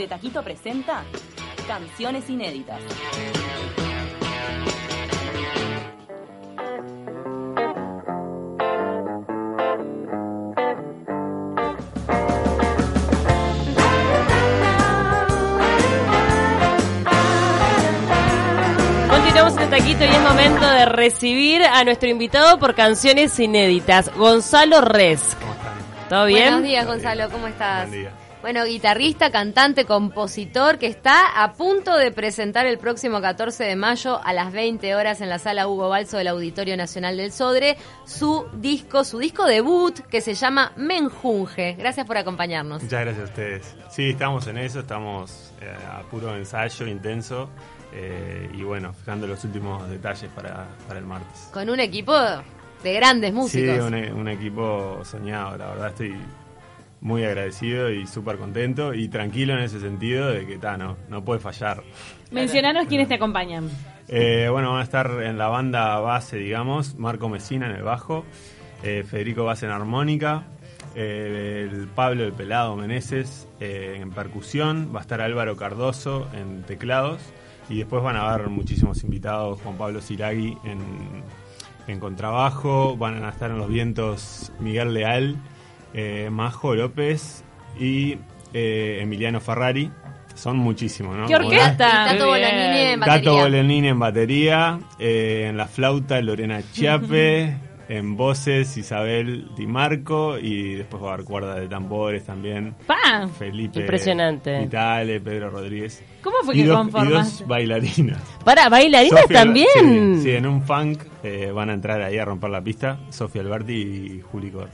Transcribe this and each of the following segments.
De Taquito presenta Canciones Inéditas. Continuamos en Taquito y es momento de recibir a nuestro invitado por canciones inéditas, Gonzalo Res. ¿Todo bien? Buenos días, Gonzalo, ¿cómo estás? Buen día. Bueno, guitarrista, cantante, compositor que está a punto de presentar el próximo 14 de mayo a las 20 horas en la sala Hugo Balso del Auditorio Nacional del Sodre su disco, su disco debut que se llama Menjunje. Gracias por acompañarnos. Muchas gracias a ustedes. Sí, estamos en eso, estamos eh, a puro ensayo intenso eh, y bueno, fijando los últimos detalles para, para el martes. Con un equipo de grandes músicos. Sí, un, un equipo soñado, la verdad estoy muy agradecido y súper contento y tranquilo en ese sentido de que ta, no, no puede fallar. Mencionanos quiénes te acompañan. Eh, bueno, van a estar en la banda base, digamos, Marco Mesina en el bajo, eh, Federico Base en armónica, eh, el Pablo el Pelado Meneses eh, en percusión, va a estar Álvaro Cardoso en teclados y después van a haber muchísimos invitados, Juan Pablo Siragui en, en contrabajo, van a estar en los vientos Miguel Leal, Majo López y eh, Emiliano Ferrari. Son muchísimos, ¿no? ¿Qué orquesta? Tato. Bolanini en Tato batería. Bolenini en batería, eh, en la flauta Lorena Chiape, en voces Isabel Di Marco y después va a haber cuerda de tambores también. ¡Pa! Felipe Impresionante. Vitale, Pedro Rodríguez. ¿Cómo fue y que dos, y dos bailarinas. Para, bailarinas Sofía- también. Sí, sí, en un funk eh, van a entrar ahí a romper la pista Sofía Alberti y Juli Cor.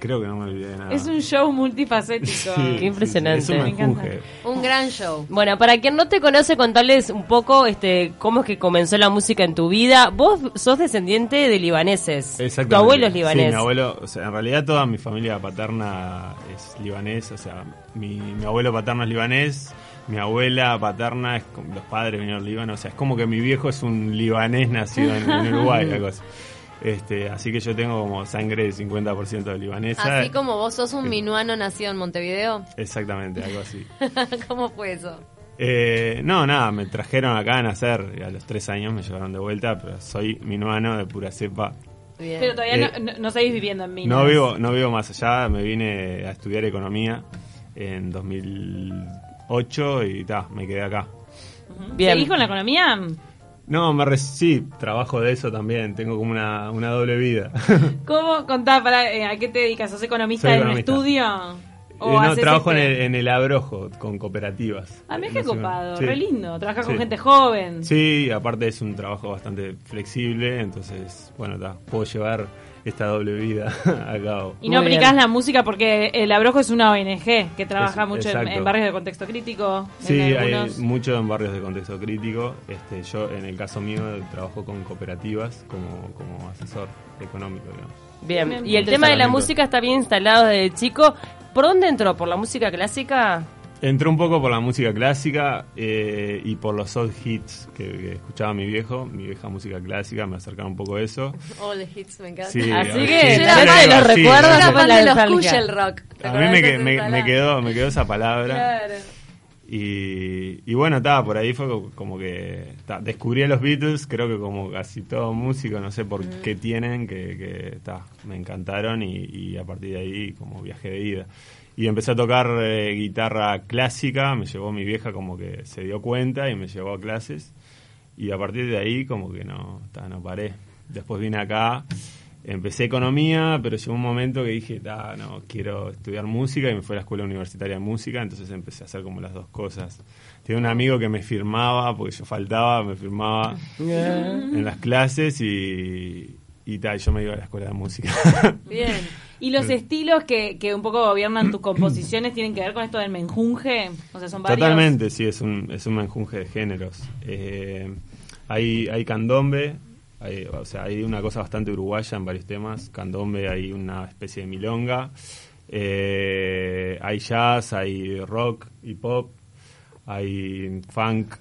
Creo que no me olvidé de nada. Es un show multifacético. Sí, Qué impresionante. sí, Me encanta. Un gran show. Bueno, para quien no te conoce, contarles un poco este, cómo es que comenzó la música en tu vida. Vos sos descendiente de libaneses. Tu Exactamente. abuelo es Sí, libanés. mi abuelo, o sea, en realidad toda mi familia paterna es libanés, o sea, mi, mi abuelo paterno es libanés, mi abuela paterna es los padres vinieron del Líbano, o sea, es como que mi viejo es un libanés nacido en, en Uruguay, algo así. Este, así que yo tengo como sangre de 50% de libanesa. Así como vos sos un minuano nacido en Montevideo. Exactamente, algo así. ¿Cómo fue eso? Eh, no, nada, me trajeron acá a nacer y a los tres años me llevaron de vuelta, pero soy minuano de pura cepa. Bien. Pero todavía Eh, no, no, no seguís viviendo en Minas. No vivo, no vivo más allá, me vine a estudiar economía en 2008 y ta, me quedé acá. Bien. ¿Seguís con la economía? No, me sí, trabajo de eso también, tengo como una, una doble vida. ¿Cómo? Contá, para, eh, ¿a qué te dedicas? ¿Sos economista Soy en un estudio? Eh, no, trabajo este- en, el, en el Abrojo con cooperativas. A mí es que copado, sí. re lindo. Trabajar con gente joven. Sí, aparte es un trabajo bastante flexible, entonces, bueno, ta, puedo llevar esta doble vida a cabo. Y no Muy aplicás bien. la música porque el Abrojo es una ONG que trabaja Es- mucho en, en barrios de contexto crítico. en Sí, hay algunos. mucho en barrios de contexto crítico. Este, yo, en el caso mío, trabajo con cooperativas como, como asesor económico. digamos. Bien. Bien. Y el tema de la música está bien instalado desde chico. ¿Por dónde entró? ¿Por la música clásica? Entré un poco por la música clásica eh, y por los old hits que, que escuchaba mi viejo, mi vieja música clásica, me acercaron un poco a eso. All the hits, me encanta. Sí, Así a- que sí, yo era fan- los recuerdos. Era fan de los. Kushel Rock. ¿te A mí me, de me, quedó, me quedó esa palabra. Claro. Y, y bueno, estaba por ahí fue co- como que ta, descubrí a los Beatles, creo que como casi todo músico, no sé por qué tienen, que, que ta, me encantaron y, y a partir de ahí como viaje de ida. Y empecé a tocar eh, guitarra clásica, me llevó mi vieja como que se dio cuenta y me llevó a clases. Y a partir de ahí como que no, ta, no paré. Después vine acá, empecé economía, pero llegó un momento que dije, ta, no, quiero estudiar música y me fui a la escuela universitaria de música, entonces empecé a hacer como las dos cosas. Tenía un amigo que me firmaba, porque yo faltaba, me firmaba en las clases y, y tal, yo me iba a la escuela de música. Bien. ¿Y los estilos que, que un poco gobiernan tus composiciones tienen que ver con esto del menjunje? O sea, son varios. Totalmente, sí, es un, es un menjunje de géneros. Eh, hay, hay candombe, hay, o sea, hay una cosa bastante uruguaya en varios temas. Candombe, hay una especie de milonga. Eh, hay jazz, hay rock y pop, hay funk,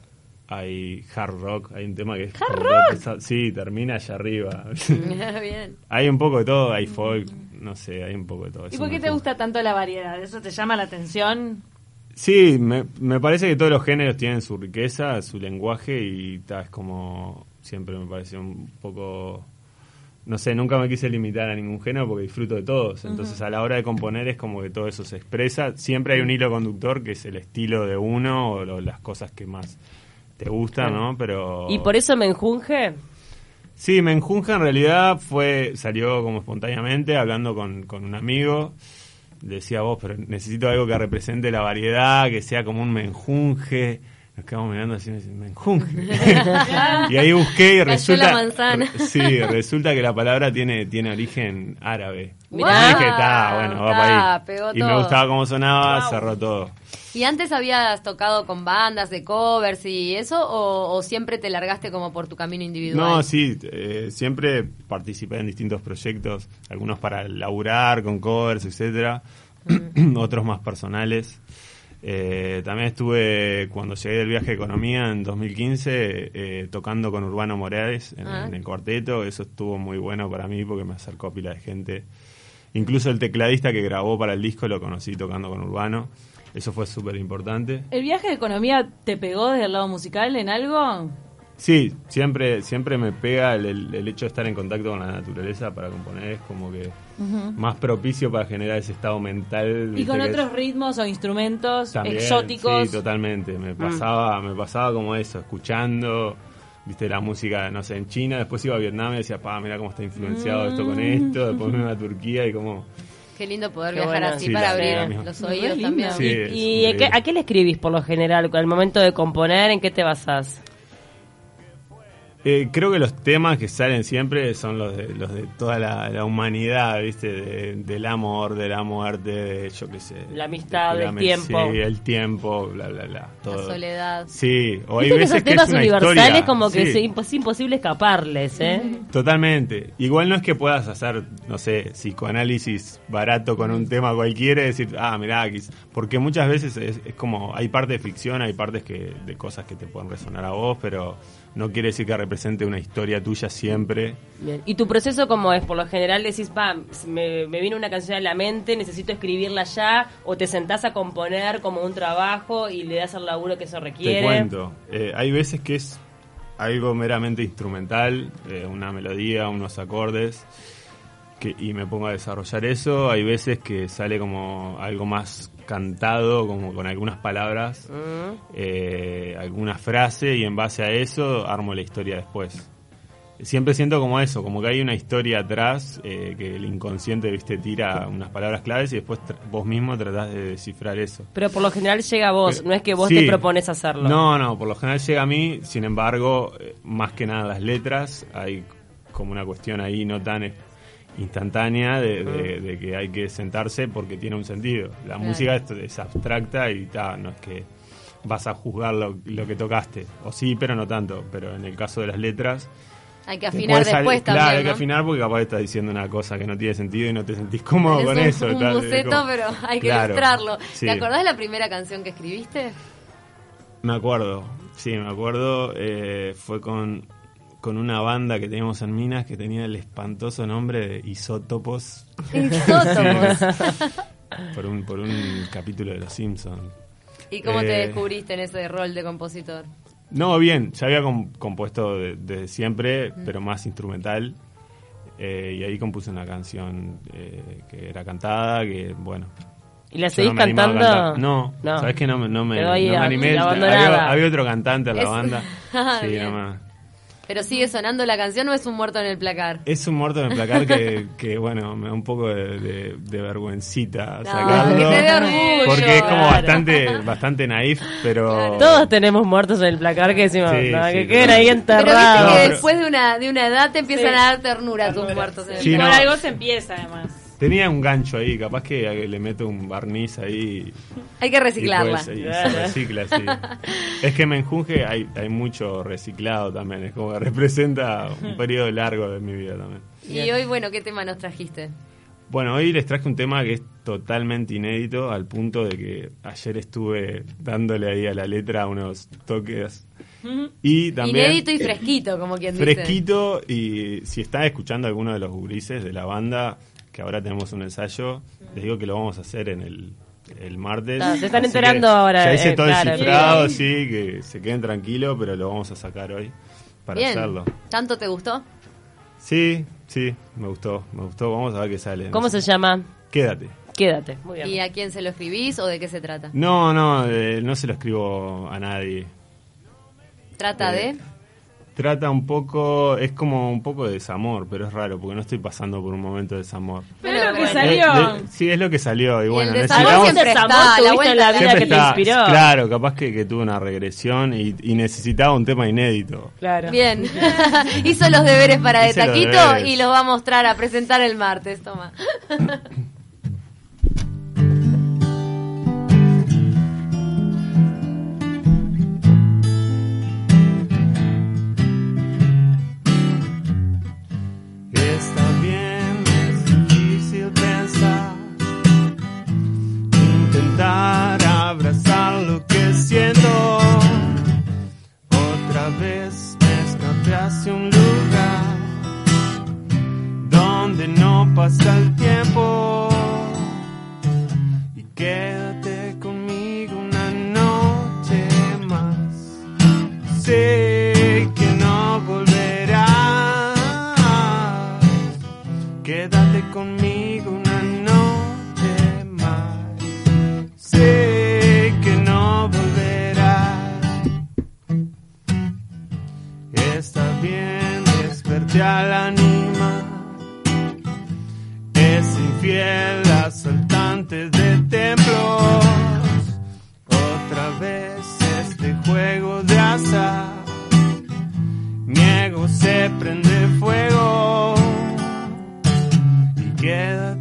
hay hard rock. Hay un tema que es. ¿Hard rock? Sí, termina allá arriba. Bien. hay un poco de todo, hay folk, no sé, hay un poco de todo ¿Y eso. por qué te gusta. gusta tanto la variedad? ¿Eso te llama la atención? Sí, me, me parece que todos los géneros tienen su riqueza, su lenguaje y ta, es como siempre me pareció un poco no sé, nunca me quise limitar a ningún género porque disfruto de todos. Entonces, a la hora de componer es como que todo eso se expresa. Siempre hay un hilo conductor que es el estilo de uno o las cosas que más te gustan, ¿no? Pero ¿Y por eso me enjunge? Sí, Menjunja en realidad fue salió como espontáneamente hablando con, con un amigo. Decía vos, pero necesito algo que represente la variedad, que sea como un menjunje. Quedamos mirando así, y me menjunje. y ahí busqué y resulta, re- sí, resulta que la palabra tiene tiene origen árabe. Mirá. Y dije, está, bueno, va para ahí. pegó Y me gustaba cómo sonaba, cerró todo. ¿Y antes habías tocado con bandas de covers y eso? ¿O, o siempre te largaste como por tu camino individual? No, sí, eh, siempre participé en distintos proyectos, algunos para laburar con covers, etcétera, otros más personales. Eh, también estuve, cuando llegué del viaje de economía en 2015, eh, tocando con Urbano Morales en, Ah. en el cuarteto. Eso estuvo muy bueno para mí porque me acercó a pila de gente. Incluso el tecladista que grabó para el disco lo conocí tocando con Urbano. Eso fue súper importante. ¿El viaje de economía te pegó desde el lado musical en algo? Sí, siempre, siempre me pega el, el- el hecho de estar en contacto con la naturaleza para componer, es como que más propicio para generar ese estado mental. Y con otros es- ritmos o instrumentos también, exóticos. Sí, totalmente. Mm. Me pasaba, me pasaba como eso, escuchando, viste, la música, no sé, en China, después iba a Vietnam y decía, pa, mira cómo está influenciado esto con esto, después me iba a Turquía y como... Qué lindo poder Qué viajar bueno. así Sí, para abrir los oídos también. Sí, ¿Y a qué, increíble. a qué le escribís por lo general? Al momento de componer, ¿en qué te basás? Eh, creo que los temas que salen siempre son los de, los de toda la, la humanidad, ¿viste? De- del amor, de la muerte, de yo qué sé. La amistad, de el tiempo. Sí, el tiempo, bla, bla, bla. Todo. La soledad. Sí, o hay que esos que es temas una universales historia. como que Sí, es impos- imposible escaparles, ¿eh? Totalmente. Igual no es que puedas hacer, no sé, psicoanálisis barato con un tema cualquiera y decir, ah, mirá, quis-". porque muchas veces es, es como, hay partes de ficción, hay partes que de cosas que te pueden resonar a vos, pero no quiere decir que represente una historia tuya siempre. Bien. ¿Y tu proceso cómo es? Por lo general decís, pa, me, me viene una canción a la mente, necesito escribirla ya, o te sentás a componer como un trabajo y le das el laburo que eso requiere. Te cuento. Eh, hay veces que es algo meramente instrumental, eh, una melodía, unos acordes, que, y me pongo a desarrollar eso. Hay veces que sale como algo más cantado, como con algunas palabras, Mm. eh, alguna frase, y en base a eso armo la historia después. Siempre siento como eso, como que hay una historia atrás, eh, que el inconsciente, viste, tira unas palabras claves y después vos mismo tratás de descifrar eso. Pero por lo general llega a vos, no es que vos Sí. te propones hacerlo. No, no, por lo general llega a mí, sin embargo, eh, más que nada las letras, hay como una cuestión ahí no tan instantánea de, de- de que hay que sentarse porque tiene un sentido. La música es, es abstracta y ta, no es que vas a juzgar lo, lo que tocaste, o sí, pero no tanto, pero en el caso de las letras... Hay que afinar después Claro, también, hay que afinar porque capaz estás diciendo una cosa que no tiene sentido y no te sentís cómodo Es con un, eso. un tal, es boceto, como- pero hay que Claro, ilustrarlo. sí. ¿Te acordás de la primera canción que escribiste? Me acuerdo, sí, me acuerdo. eh, fue con, con una banda que teníamos en Minas que tenía el espantoso nombre de Isótopos. Isótopos. por, un, por un capítulo de Los Simpsons. ¿Y cómo te Eh, descubriste en ese rol de compositor? No, bien, ya había com- compuesto de- desde siempre, pero más instrumental. eh, y ahí compuse una canción eh, que era cantada, que bueno. ¿Y la seguís no me animaba a cantando? cantar. No, No. sabes que no, me- no me, no me a- animé. Había, había otro cantante en la Es- banda. Ah, sí, no me- ¿Pero sigue sonando la canción o es un muerto en el placar? Es un muerto en el placar que, que, bueno, me da un poco de, de- de vergüencita No, sacarlo. que te dé orgullo. porque es como Claro. bastante, bastante naif, pero... Todos tenemos muertos en el placar que decimos, Sí, "No, sí, que sí. queden ahí Pero viste enterrados. Que después de una, de una edad te empiezan Sí. a dar ternura tus muertos en el Sí, Por no. algo se empieza, además. Tenía un gancho ahí, capaz que le meto un barniz ahí. Hay que reciclarla. y Claro. se recicla, sí. Es que en Menjunje hay, hay mucho reciclado también, es como que representa un periodo largo de mi vida también. Y hoy, bueno, ¿qué tema nos trajiste? Bueno, hoy les traje un tema que es totalmente inédito, al punto de que ayer estuve dándole ahí a la letra unos toques. Y también. Inédito y fresquito, como quien dice. Fresquito, y si están escuchando alguno de los gurises de la banda, que ahora tenemos un ensayo, les digo que lo vamos a hacer en el, el martes. Ah, se están Así enterando que ahora, Ya hice eh, todo claro. el cifrado, sí, que se queden tranquilos, pero lo vamos a sacar hoy para Bien. hacerlo. ¿Tanto te gustó? Sí, sí, me gustó, me gustó. Vamos a ver qué sale. ¿Cómo se llama? Quédate. Quédate. Muy bien. ¿Y a quién se lo escribís o de qué se trata? No, no, eh, no se lo escribo a nadie. ¿Trata Eh, de...? Trata un poco, es como un poco de desamor, pero es raro porque no estoy pasando por un momento de desamor. Pero Bueno, lo que salió. Eh, de- sí, es lo que salió. Y, Y bueno, el desamor necesitamos- siempre Ese está, la tuviste vuelta en la de- vida que te inspiró. Claro, capaz que, que tuve una regresión y, y necesitaba un tema inédito. Claro. Bien. Hizo los deberes para de Hice taquito y los va a mostrar, a presentar el martes. Toma. Es infiel asaltante de templos. Otra vez este juego de azar. Mi ego se prende fuego. Y quédate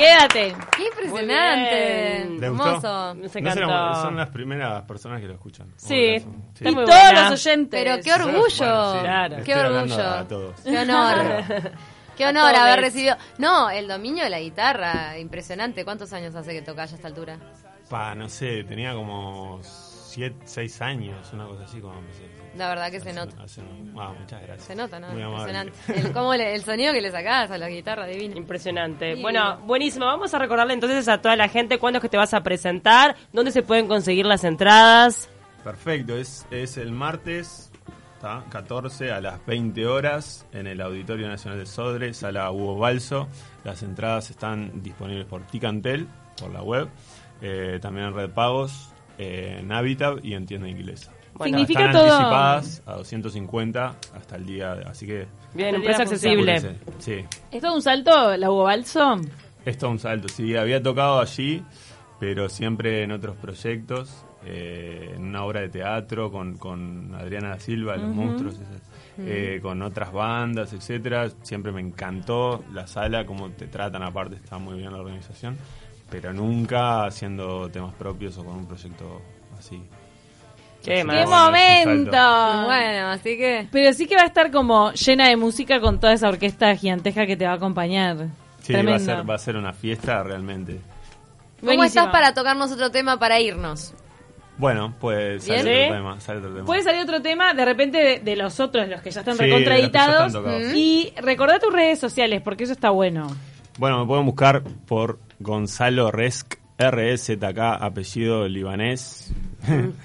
Quédate. ¡Qué impresionante! Hermoso. No encantó. son las primeras personas que lo escuchan. Sí. Hola, son- Y muy todos buena. los oyentes. Pero qué orgullo. Bueno, sí, Claro. Qué estoy hablando orgullo. A todos. Qué honor. Qué honor todos. haber recibido. No, el dominio de la guitarra, impresionante. ¿Cuántos años hace que tocas a esta altura? Pa, no sé, tenía como 7, 6 años, una cosa así como empecé. La verdad que se nota. hace ah, muchas gracias. Se nota, ¿no? Muy. Impresionante. El, cómo le- el sonido que le sacás a la guitarra, divino. Impresionante. Bueno, buenísimo. Vamos a recordarle entonces a toda la gente cuándo es que te vas a presentar, dónde se pueden conseguir las entradas. Perfecto, es, es el martes ¿tá? 14 a las 20 horas en el Auditorio Nacional de Sodre, sala Hugo Balso. Las entradas están disponibles por Ticantel, por la web, eh, también en Red Pagos, eh, en Habitat y en tienda inglesa. Bueno, Significa Están todo. anticipadas a 250 hasta el día, de- así que... Bien, un precio accesible. apúrense. Sí, ¿Es todo un salto, la Hugo Balso? Es todo un salto, sí, había tocado allí, pero siempre en otros proyectos, eh, en una obra de teatro con, con Adriana da Silva, Los Monstruos, esas, eh, con otras bandas, etcétera. Siempre me encantó la sala, cómo te tratan, aparte está muy bien la organización, pero nunca haciendo temas propios o con un proyecto así. Qué. ¡Qué momento! Bueno, así que. Pero sí que va a estar como llena de música con toda esa orquesta gigantesca que te va a acompañar. Sí, va a, ser, va a ser una fiesta realmente. ¿Cómo Buenísimo. estás para tocarnos otro tema para irnos? Bueno, pues sale otro tema, sale otro tema. Puede salir otro tema de repente de, de los otros, los que ya están Sí, de los que ya recontraeditados. están tocados. Y recordá tus redes sociales, porque eso está bueno. Bueno, me pueden buscar por Gonzalo Resk, R-S-T-K, apellido libanés.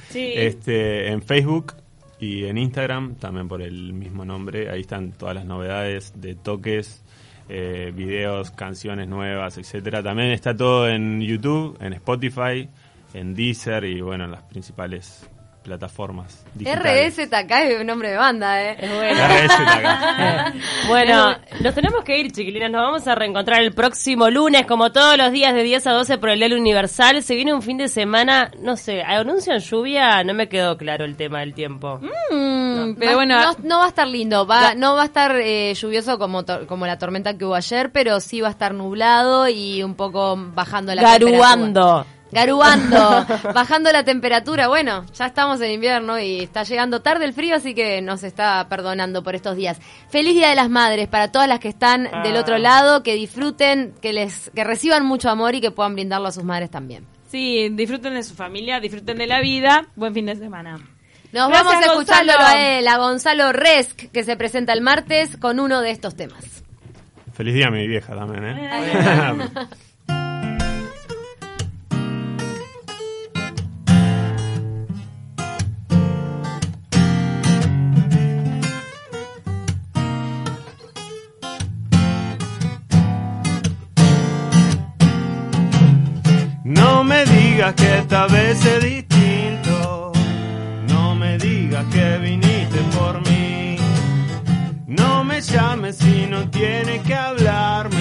Sí. este, en Facebook y en Instagram, también por el mismo nombre. Ahí están todas las novedades de toques, eh, videos, canciones nuevas, etcétera. También está todo en YouTube, en Spotify, en Deezer y bueno, en las principales plataformas digitales. RSTK es un nombre de banda, ¿eh? Es bueno. RSTK. Bueno, nos tenemos que ir, chiquilinas. Nos vamos a reencontrar el próximo lunes, como todos los días de 10 a 12 por el Diario Universal. Se viene un fin de semana, no sé, anuncian lluvia, no me quedó claro el tema del tiempo. Mm, pero Va- bueno, no, no va a estar lindo, va, no va a estar eh, lluvioso como, to- como la tormenta que hubo ayer, pero sí va a estar nublado y un poco bajando la temperatura. Garuando. Garuando, bajando la temperatura. Bueno, ya estamos en invierno y está llegando tarde el frío, así que nos está perdonando por estos días. Feliz Día de las Madres para todas las que están del Ah. otro lado, que disfruten, que les que reciban mucho amor y que puedan brindarlo a sus madres también. sí, disfruten de su familia, disfruten de la vida. Buen fin de semana. Nos Gracias, vamos escuchándolo Gonzalo. a él, a Gonzalo Resk, que se presenta el martes con uno de estos temas. Feliz día a mi vieja también, ¿eh? que esta vez es distinto. No me digas que viniste por mí. No me llames si no tienes que hablarme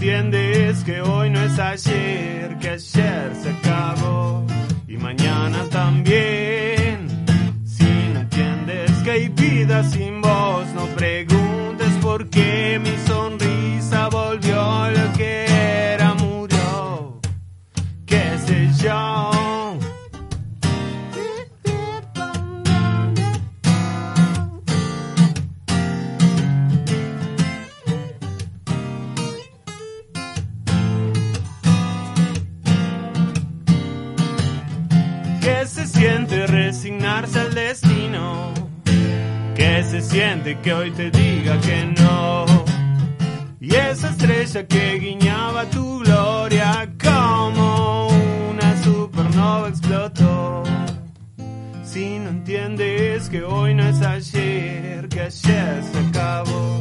entiendes que hoy no es ayer, que ayer se acabó y mañana también. Si no entiendes que hay vida sin vos, no preguntes por qué mi al destino, que se siente que hoy te diga que no. Y esa estrella que guiñaba tu gloria como una supernova explotó. Si no entiendes que hoy no es ayer, que ayer se acabó